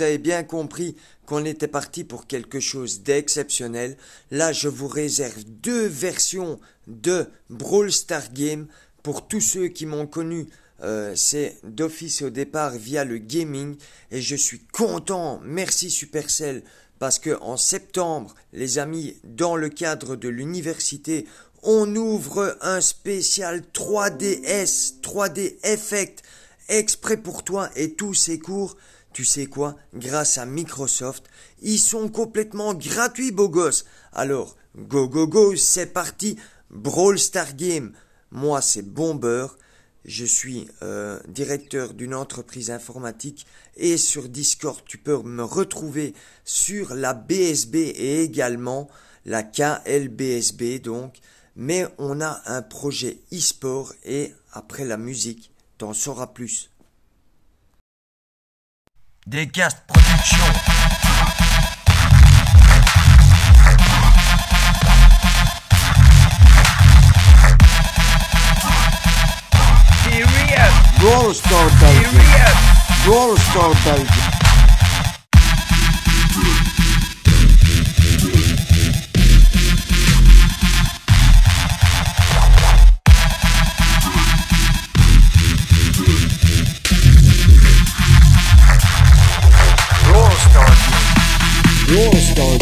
vous avez bien compris qu'on était parti pour quelque chose d'exceptionnel. Là, je vous réserve deux versions de Brawl Star Game pour tous ceux qui m'ont connu. Euh, c'est d'office au départ via le gaming et je suis content. Merci Supercell parce que en septembre, les amis, dans le cadre de l'université, on ouvre un spécial 3DS, 3D Effect, exprès pour toi et tous ces cours. Tu sais quoi? Grâce à Microsoft, ils sont complètement gratuits, beau gosse. Alors, go go go, c'est parti. Brawl Star Game. Moi, c'est Bomber. Je suis euh, directeur d'une entreprise informatique et sur Discord, tu peux me retrouver sur la BSB et également la KLBSB donc mais on a un projet e-sport et après la musique, t'en sauras plus. Descast Production. Serious. Brawl Star Serious. Brawl Star Belgium.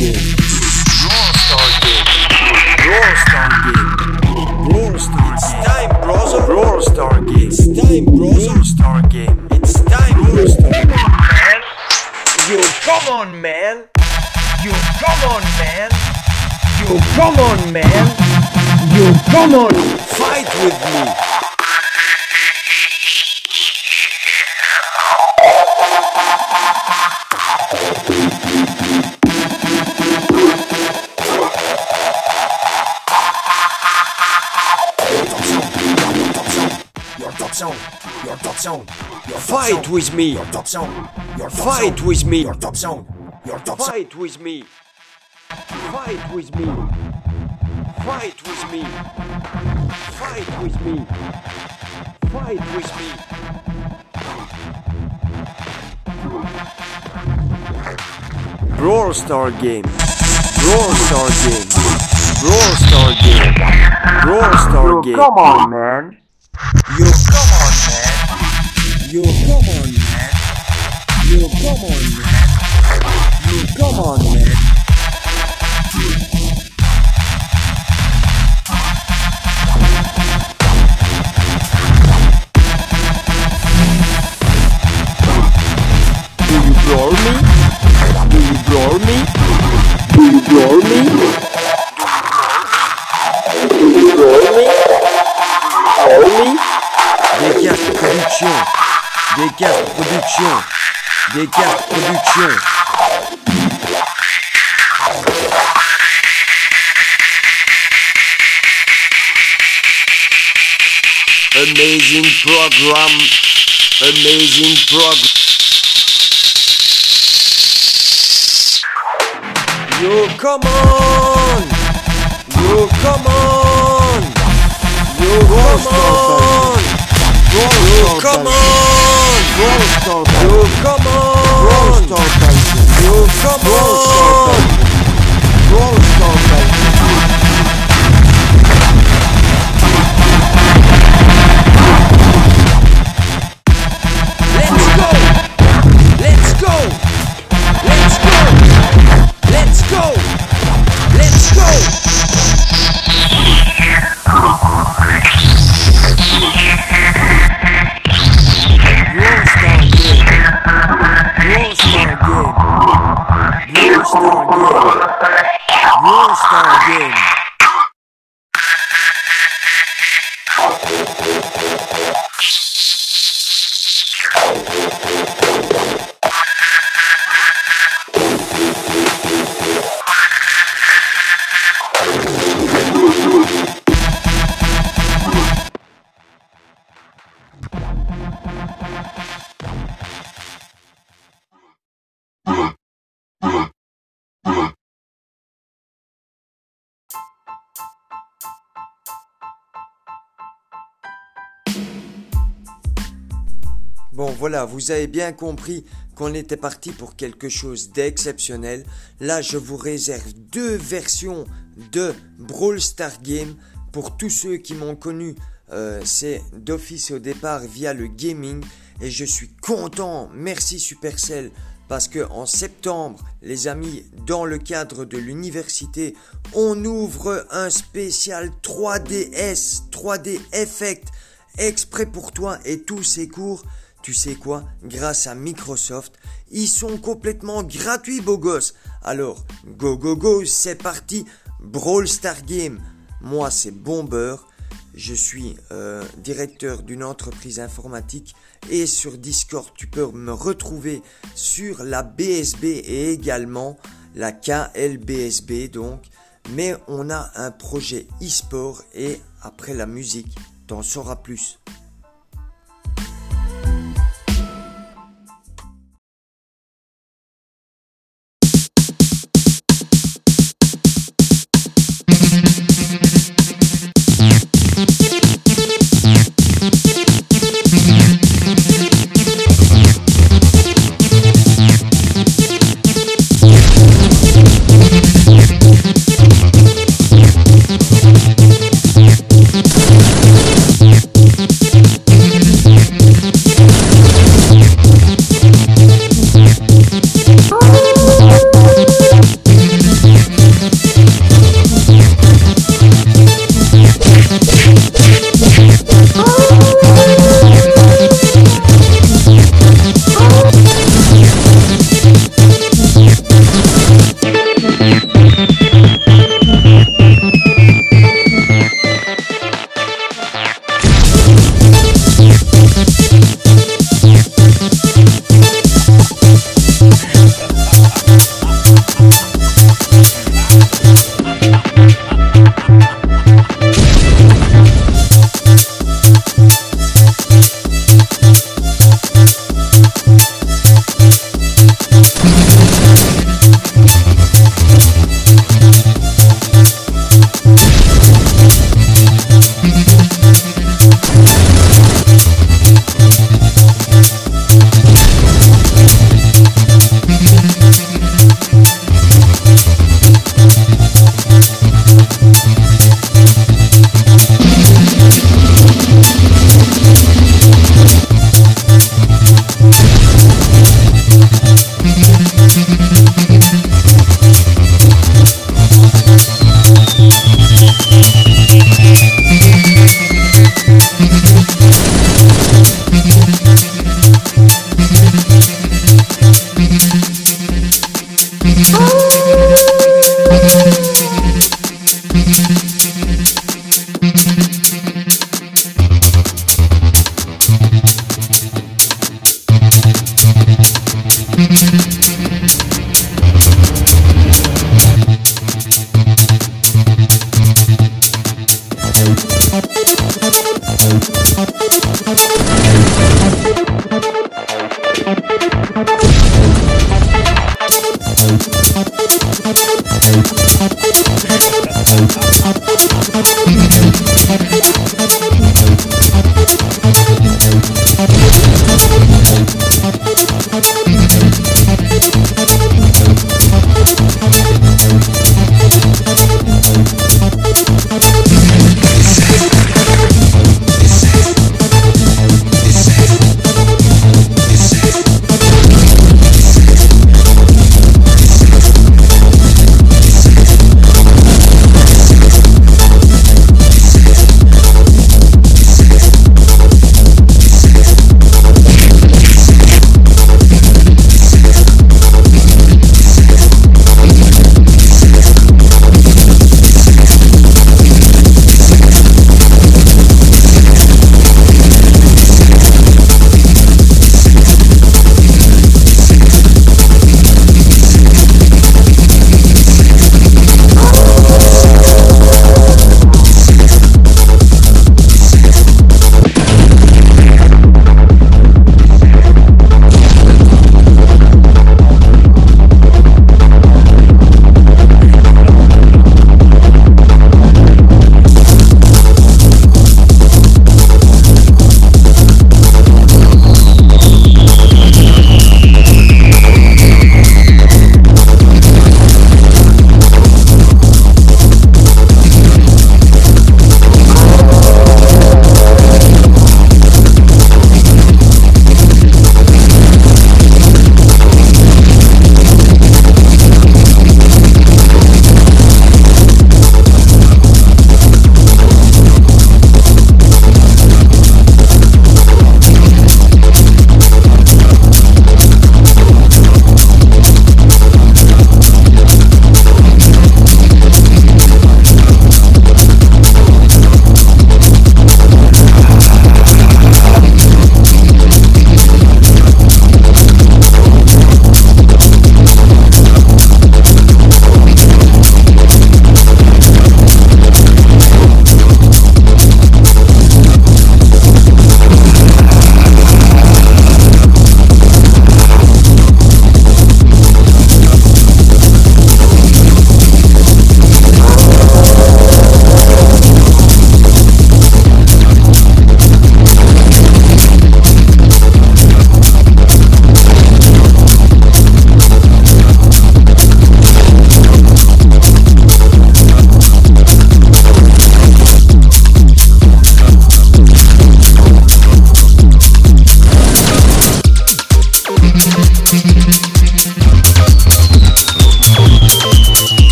Star Game. Brawl Star Game. Brawl Star Game. It's time. It's time. It's time, man. You come on, man. You come on, man. You come on, man. You come on. Fight with me. Zone. Your top zone. Your Fight zone. with me. Your top zone. Your top Fight zone. with me. Your top zone. Your top. Fight with me. Fight with me. Fight with me. Fight with me. Fight with me. Brawl Star Game. Brawl Star Game. Brawl Star Game. Brawl Star Game. Come on, man. You come on, man. You come on, man. You come on, man. You come on, man. Do you blow me? Do you blow me? Do you blow me? Do you blow me? Blow me? Production. Des cartes production. Des cartes production. Amazing program. Amazing program. You come on! You come on! You come on! You come on! You come on! You come on! Voilà, vous avez bien compris qu'on était parti pour quelque chose d'exceptionnel. Là, je vous réserve deux versions de Brawl Star Game pour tous ceux qui m'ont connu. Euh, c'est d'office au départ via le gaming et je suis content. Merci Supercell parce que en septembre, les amis, dans le cadre de l'université, on ouvre un spécial 3DS, 3D Effect, exprès pour toi et tous ces cours. Tu sais quoi Grâce à Microsoft, ils sont complètement gratuits, beau gosse. Alors, go go go, c'est parti. Brawl Star Game. Moi, c'est Bomber. Je suis euh, directeur d'une entreprise informatique et sur Discord, tu peux me retrouver sur la BSB et également la KLBSB donc. Mais on a un projet e-sport et après la musique, t'en sauras plus.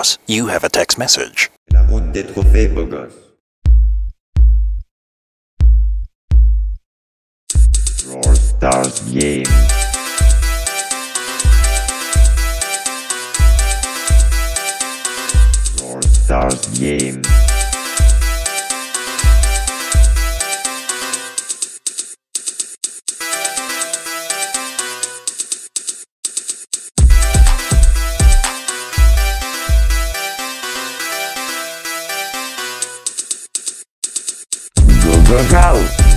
Boss. You have a text message. La route des trophées, beau gosse. Brawl Stars Game. Brawl Stars Game. Go, go,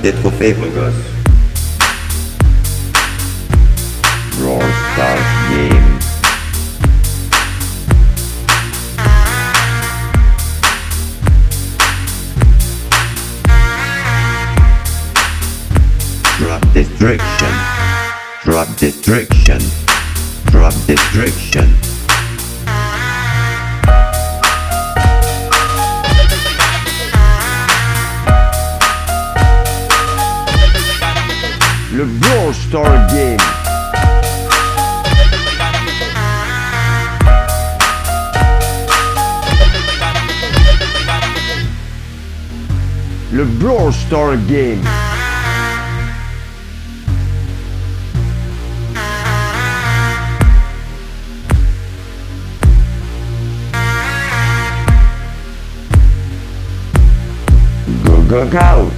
C'est for trophées, vos. Brawl Stars Game. Drop destruction. Drop destruction. Drop destruction. all-star game Le Brawl Star Game Go, go, go!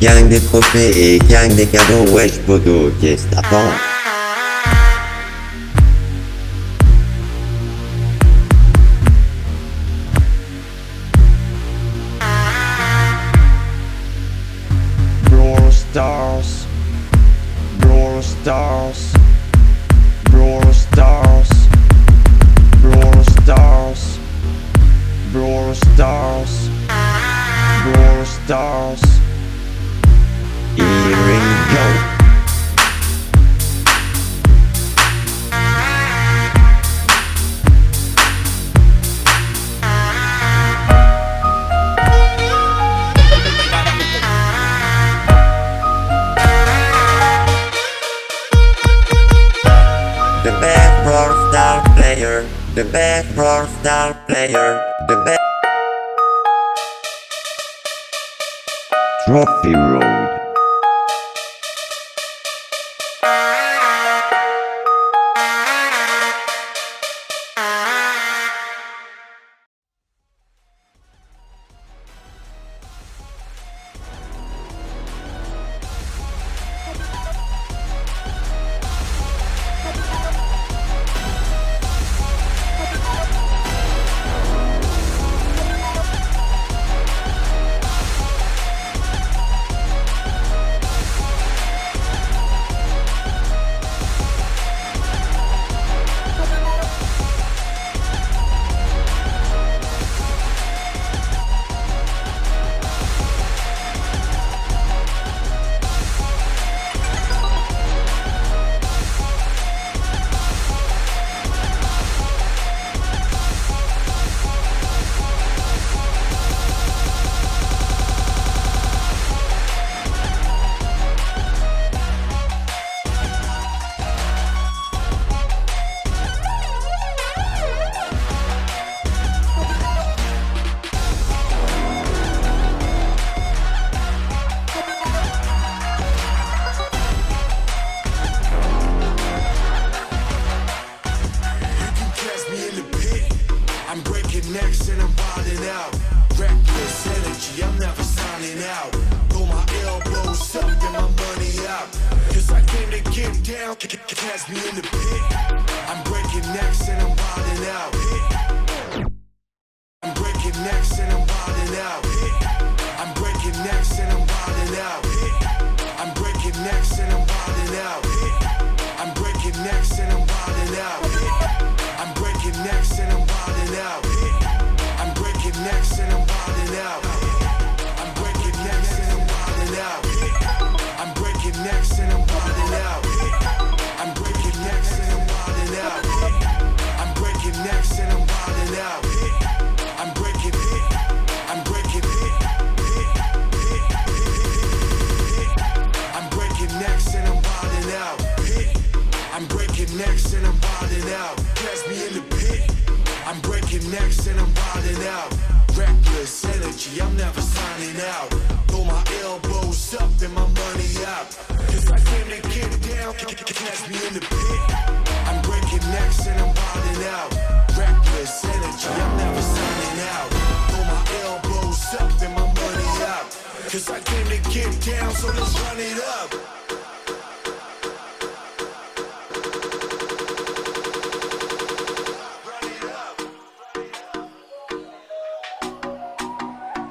Gang des trophées et gang des cadeaux, wesh poteau, qu'est-ce t'attends Star Player, the best. Trophy Road.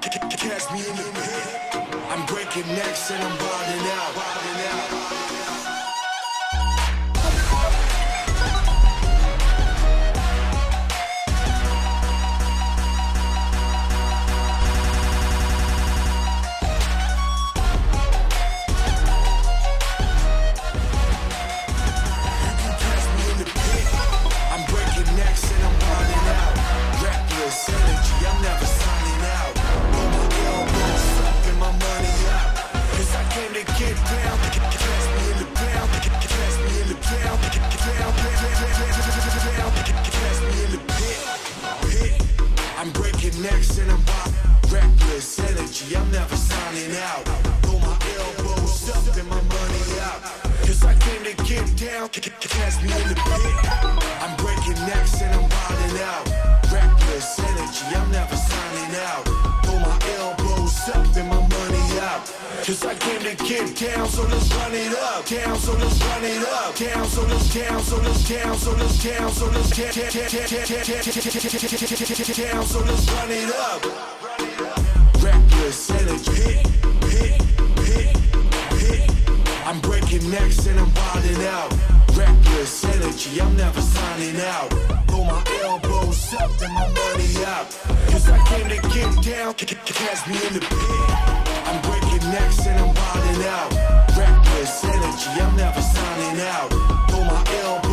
catch me in the pit. I'm breaking necks and I'm wilding out. Wilding out. next and I'm wild. Reckless energy, I'm never signing out. Throw my elbows up and my money out. Cause I came to get down, cast me in the pit. I'm breaking necks and I'm wilding out. Reckless energy, I'm never signing out. Throw my elbows up and my money out. Cause I came to get down, so let's run it up. Down, so let's run it up. Down, so let's down, so let's down, so let's down, so let's down, so let's run it up. Energy, hit, hit, hit, hit. I'm breaking necks and I'm wilding out. Energy, I'm never signing out. Pull my elbows up and my I came to get down, catch me in the pit. I'm breaking necks and I'm wilding out. Energy, I'm never signing out. Pull my elbows,